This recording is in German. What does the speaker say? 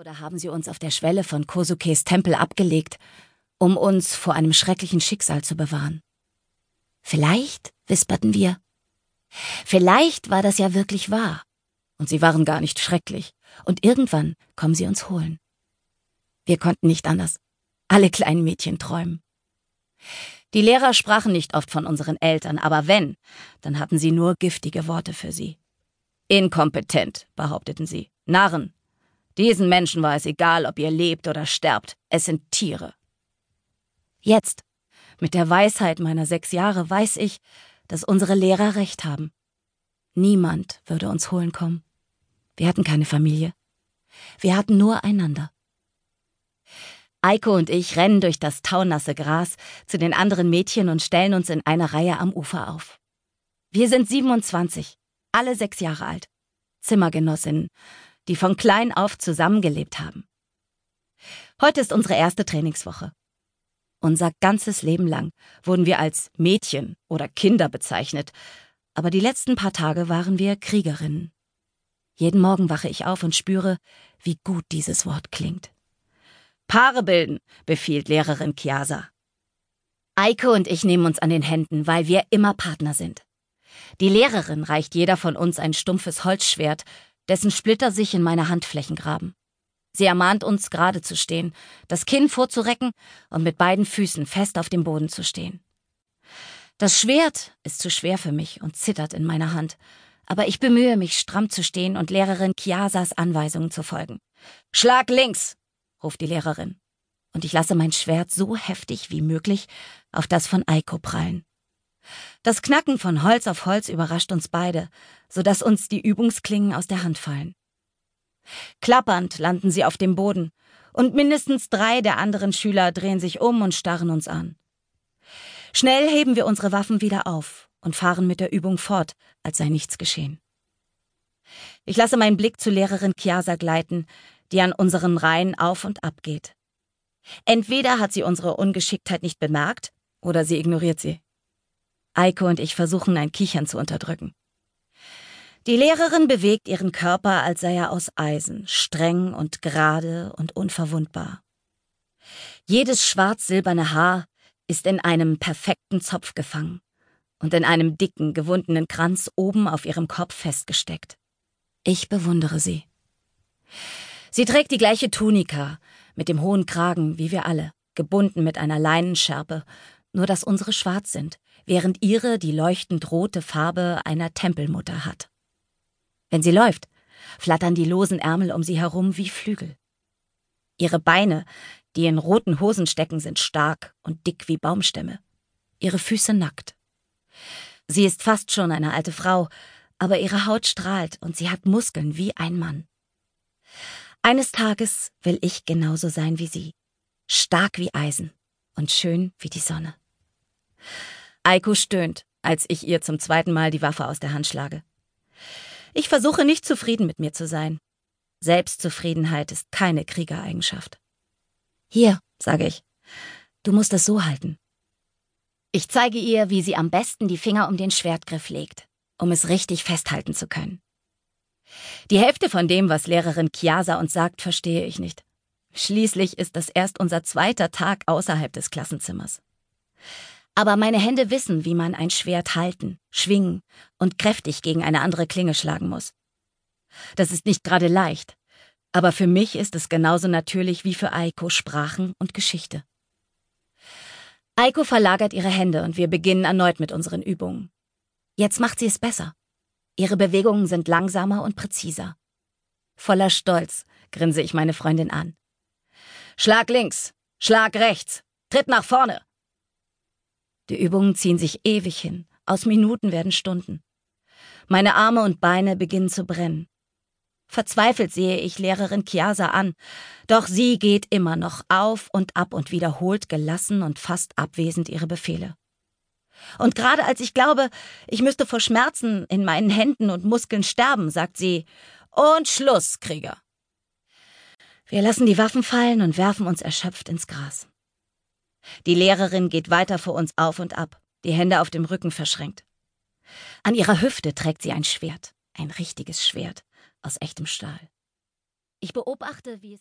oder haben sie uns auf der Schwelle von Kosukes Tempel abgelegt, um uns vor einem schrecklichen Schicksal zu bewahren. Vielleicht, wisperten wir, vielleicht war das ja wirklich wahr, und sie waren gar nicht schrecklich, und irgendwann kommen sie uns holen. Wir konnten nicht anders. Alle kleinen Mädchen träumen. Die Lehrer sprachen nicht oft von unseren Eltern, aber wenn, dann hatten sie nur giftige Worte für sie. Inkompetent, behaupteten sie. Narren. Diesen Menschen war es egal, ob ihr lebt oder sterbt. Es sind Tiere. Jetzt, mit der Weisheit meiner sechs Jahre, weiß ich, dass unsere Lehrer recht haben. Niemand würde uns holen kommen. Wir hatten keine Familie. Wir hatten nur einander. Eiko und ich rennen durch das taunasse Gras zu den anderen Mädchen und stellen uns in einer Reihe am Ufer auf. Wir sind 27, alle sechs Jahre alt, Zimmergenossinnen, die von klein auf zusammengelebt haben. Heute ist unsere erste Trainingswoche. Unser ganzes Leben lang wurden wir als Mädchen oder Kinder bezeichnet, aber die letzten paar Tage waren wir Kriegerinnen. Jeden Morgen wache ich auf und spüre, wie gut dieses Wort klingt. Paare bilden, befiehlt Lehrerin Chiasa. Eike und ich nehmen uns an den Händen, weil wir immer Partner sind. Die Lehrerin reicht jeder von uns ein stumpfes Holzschwert, dessen Splitter sich in meine Handflächen graben. Sie ermahnt uns, gerade zu stehen, das Kinn vorzurecken und mit beiden Füßen fest auf dem Boden zu stehen. Das Schwert ist zu schwer für mich und zittert in meiner Hand, aber ich bemühe mich, stramm zu stehen und Lehrerin Chiasas Anweisungen zu folgen. Schlag links, ruft die Lehrerin. Und ich lasse mein Schwert so heftig wie möglich auf das von Eiko prallen. Das Knacken von Holz auf Holz überrascht uns beide, so dass uns die Übungsklingen aus der Hand fallen. Klappernd landen sie auf dem Boden, und mindestens drei der anderen Schüler drehen sich um und starren uns an. Schnell heben wir unsere Waffen wieder auf und fahren mit der Übung fort, als sei nichts geschehen. Ich lasse meinen Blick zu Lehrerin Chiasa gleiten, die an unseren Reihen auf und ab geht. Entweder hat sie unsere Ungeschicktheit nicht bemerkt, oder sie ignoriert sie. Eiko und ich versuchen ein Kichern zu unterdrücken. Die Lehrerin bewegt ihren Körper, als sei er aus Eisen, streng und gerade und unverwundbar. Jedes schwarz-silberne Haar ist in einem perfekten Zopf gefangen und in einem dicken, gewundenen Kranz oben auf ihrem Kopf festgesteckt. Ich bewundere sie. Sie trägt die gleiche Tunika, mit dem hohen Kragen, wie wir alle, gebunden mit einer Leinenschärpe, nur dass unsere schwarz sind, während ihre die leuchtend rote Farbe einer Tempelmutter hat. Wenn sie läuft, flattern die losen Ärmel um sie herum wie Flügel. Ihre Beine, die in roten Hosen stecken, sind stark und dick wie Baumstämme. Ihre Füße nackt. Sie ist fast schon eine alte Frau, aber ihre Haut strahlt und sie hat Muskeln wie ein Mann. Eines Tages will ich genauso sein wie sie, stark wie Eisen und schön wie die Sonne. Eiko stöhnt, als ich ihr zum zweiten Mal die Waffe aus der Hand schlage. Ich versuche nicht zufrieden mit mir zu sein. Selbstzufriedenheit ist keine Kriegereigenschaft. Hier, sage ich, du musst es so halten. Ich zeige ihr, wie sie am besten die Finger um den Schwertgriff legt, um es richtig festhalten zu können. Die Hälfte von dem, was Lehrerin Chiasa uns sagt, verstehe ich nicht. Schließlich ist das erst unser zweiter Tag außerhalb des Klassenzimmers. Aber meine Hände wissen, wie man ein Schwert halten, schwingen und kräftig gegen eine andere Klinge schlagen muss. Das ist nicht gerade leicht, aber für mich ist es genauso natürlich wie für Eiko Sprachen und Geschichte. Eiko verlagert ihre Hände und wir beginnen erneut mit unseren Übungen. Jetzt macht sie es besser. Ihre Bewegungen sind langsamer und präziser. Voller Stolz grinse ich meine Freundin an. Schlag links, Schlag rechts, Tritt nach vorne. Die Übungen ziehen sich ewig hin, aus Minuten werden Stunden. Meine Arme und Beine beginnen zu brennen. Verzweifelt sehe ich Lehrerin Chiasa an, doch sie geht immer noch auf und ab und wiederholt gelassen und fast abwesend ihre Befehle. Und gerade als ich glaube, ich müsste vor Schmerzen in meinen Händen und Muskeln sterben, sagt sie, und Schluss, Krieger. Wir lassen die Waffen fallen und werfen uns erschöpft ins Gras. Die Lehrerin geht weiter vor uns auf und ab, die Hände auf dem Rücken verschränkt. An ihrer Hüfte trägt sie ein Schwert, ein richtiges Schwert aus echtem Stahl. Ich beobachte, wie es